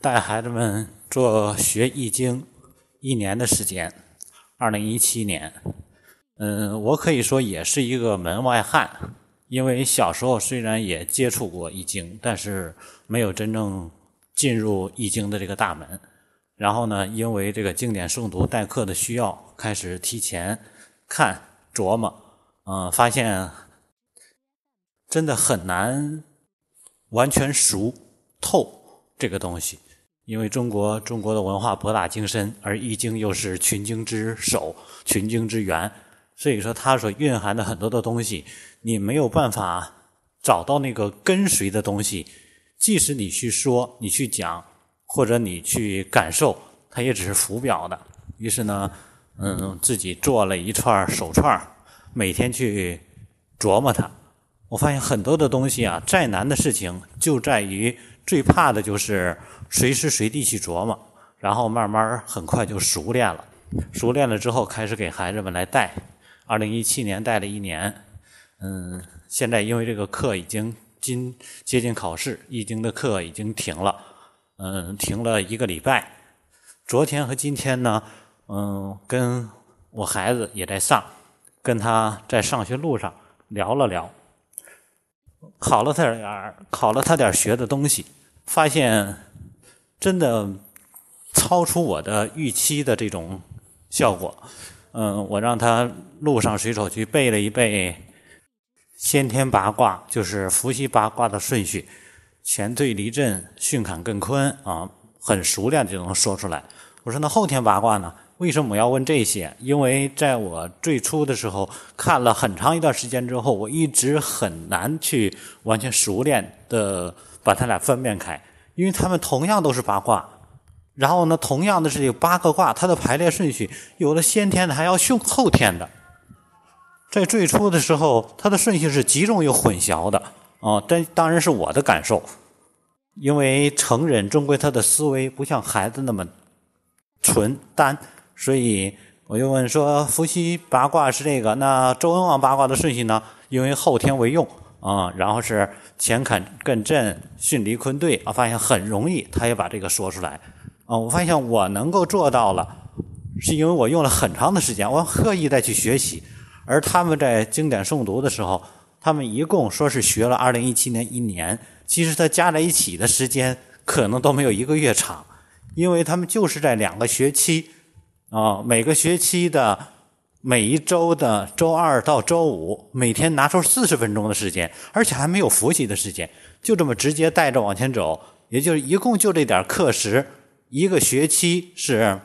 带孩子们做学易经一年的时间，二零一七年，嗯，我可以说也是一个门外汉，因为小时候虽然也接触过易经，但是没有真正进入易经的这个大门。然后呢，因为这个经典诵读代课的需要，开始提前看琢磨，嗯，发现真的很难完全熟透这个东西。因为中国中国的文化博大精深，而易经又是群经之首、群经之源，所以说它所蕴含的很多的东西，你没有办法找到那个跟随的东西。即使你去说、你去讲，或者你去感受，它也只是浮表的。于是呢，嗯，自己做了一串手串，每天去琢磨它。我发现很多的东西啊，再难的事情就在于最怕的就是。随时随地去琢磨，然后慢慢很快就熟练了。熟练了之后，开始给孩子们来带。二零一七年带了一年，嗯，现在因为这个课已经近接近考试，易经的课已经停了，嗯，停了一个礼拜。昨天和今天呢，嗯，跟我孩子也在上，跟他在上学路上聊了聊，考了他点儿，考了他点学的东西，发现。真的超出我的预期的这种效果。嗯，我让他路上随手去背了一背先天八卦，就是伏羲八卦的顺序，乾兑离震，巽坎艮坤啊，很熟练就能说出来。我说那后天八卦呢？为什么我要问这些？因为在我最初的时候看了很长一段时间之后，我一直很难去完全熟练的把它俩分辨开。因为它们同样都是八卦，然后呢，同样的是有八个卦，它的排列顺序有的先天的，还要后后天的。在最初的时候，它的顺序是极容易混淆的啊。这当然是我的感受，因为成人终归他的思维不像孩子那么纯单，所以我就问说：伏羲八卦是这个，那周文王八卦的顺序呢？因为后天为用。啊，然后是乾坎艮震巽离坤兑啊，发现很容易，他也把这个说出来啊。我发现我能够做到了，是因为我用了很长的时间，我刻意再去学习。而他们在经典诵读的时候，他们一共说是学了二零一七年一年，其实他加在一起的时间可能都没有一个月长，因为他们就是在两个学期啊，每个学期的。每一周的周二到周五，每天拿出四十分钟的时间，而且还没有复习的时间，就这么直接带着往前走，也就是一共就这点课时，一个学期是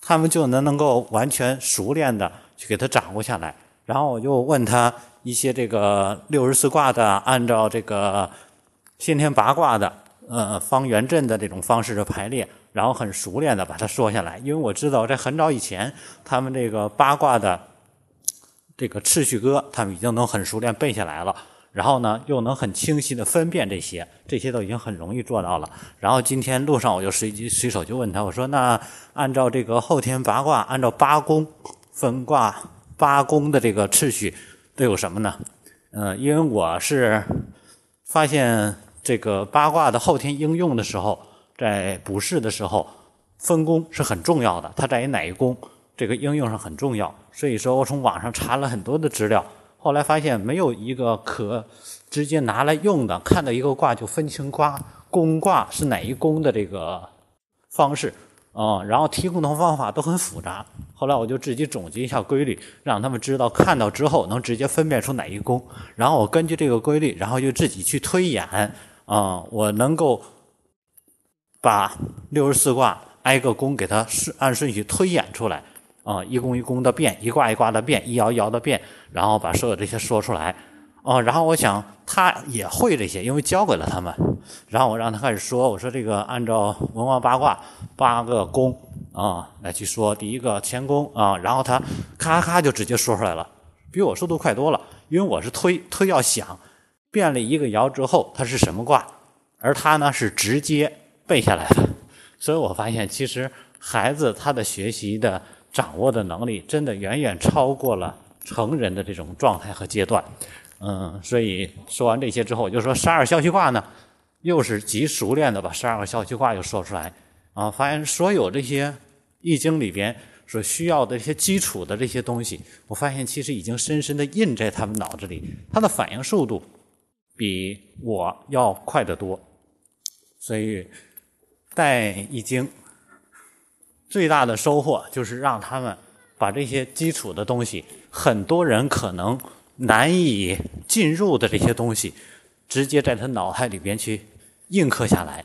他们就能能够完全熟练的去给他掌握下来。然后我就问他一些这个六十四卦的，按照这个先天八卦的，呃，方圆阵的这种方式的排列。然后很熟练的把它说下来，因为我知道在很早以前，他们这个八卦的这个次序歌，他们已经能很熟练背下来了。然后呢，又能很清晰的分辨这些，这些都已经很容易做到了。然后今天路上我就随机随手就问他，我说：“那按照这个后天八卦，按照八宫分卦八宫的这个次序都有什么呢？”嗯，因为我是发现这个八卦的后天应用的时候。在卜筮的时候，分工是很重要的。它在于哪一宫，这个应用上很重要。所以说我从网上查了很多的资料，后来发现没有一个可直接拿来用的，看到一个卦就分清卦宫卦是哪一宫的这个方式啊。然后提供的方法都很复杂。后来我就自己总结一下规律，让他们知道看到之后能直接分辨出哪一宫。然后我根据这个规律，然后就自己去推演啊，我能够。把六十四卦挨个宫给它顺按顺序推演出来啊，一宫一宫的变，一卦一卦的变，一爻一爻的变，然后把所有这些说出来哦。然后我想他也会这些，因为教给了他们。然后我让他开始说，我说这个按照文王八卦八个宫啊来去说，第一个乾宫啊，然后他咔咔就直接说出来了，比我速度快多了。因为我是推推要想变了一个爻之后它是什么卦，而他呢是直接。背下来的，所以我发现其实孩子他的学习的掌握的能力真的远远超过了成人的这种状态和阶段。嗯，所以说完这些之后，我就说十二消息卦呢，又是极熟练的把十二个消息卦又说出来。啊，发现所有这些易经里边所需要的这些基础的这些东西，我发现其实已经深深的印在他们脑子里，他的反应速度比我要快得多，所以带易经最大的收获就是让他们把这些基础的东西，很多人可能难以进入的这些东西，直接在他脑海里边去。印刻下来，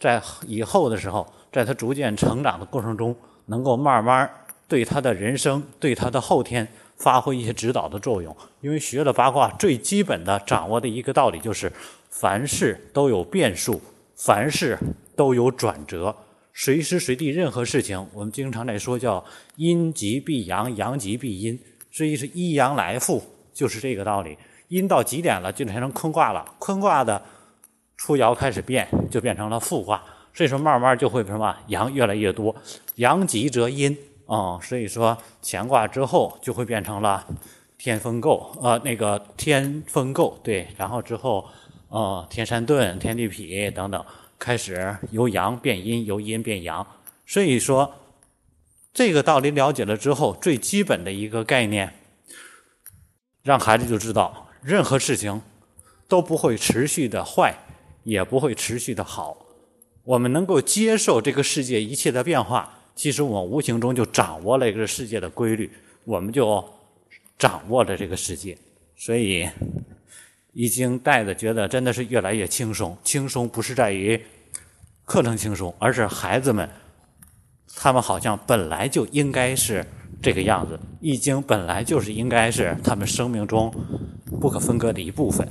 在以后的时候，在他逐渐成长的过程中，能够慢慢对他的人生、对他的后天发挥一些指导的作用。因为学了八卦，最基本的掌握的一个道理就是：凡事都有变数，凡事都有转折，随时随地任何事情，我们经常在说叫阴极必阳，阳极必阴，所以是一阳来复，就是这个道理。阴到极点了，就变成坤卦了，坤卦的。初爻开始变，就变成了复卦，所以说慢慢就会什么阳越来越多，阳极则阴啊，所以说乾卦之后就会变成了天风姤，呃，那个天风姤对，然后之后呃天山遁、天地痞等等，开始由阳变阴，由阴变阳，所以说这个道理了解了之后，最基本的一个概念，让孩子就知道任何事情都不会持续的坏。也不会持续的好。我们能够接受这个世界一切的变化，其实我们无形中就掌握了这个世界的规律，我们就掌握了这个世界。所以，易经带的觉得真的是越来越轻松。轻松不是在于课程轻松，而是孩子们他们好像本来就应该是这个样子。易经本来就是应该是他们生命中不可分割的一部分。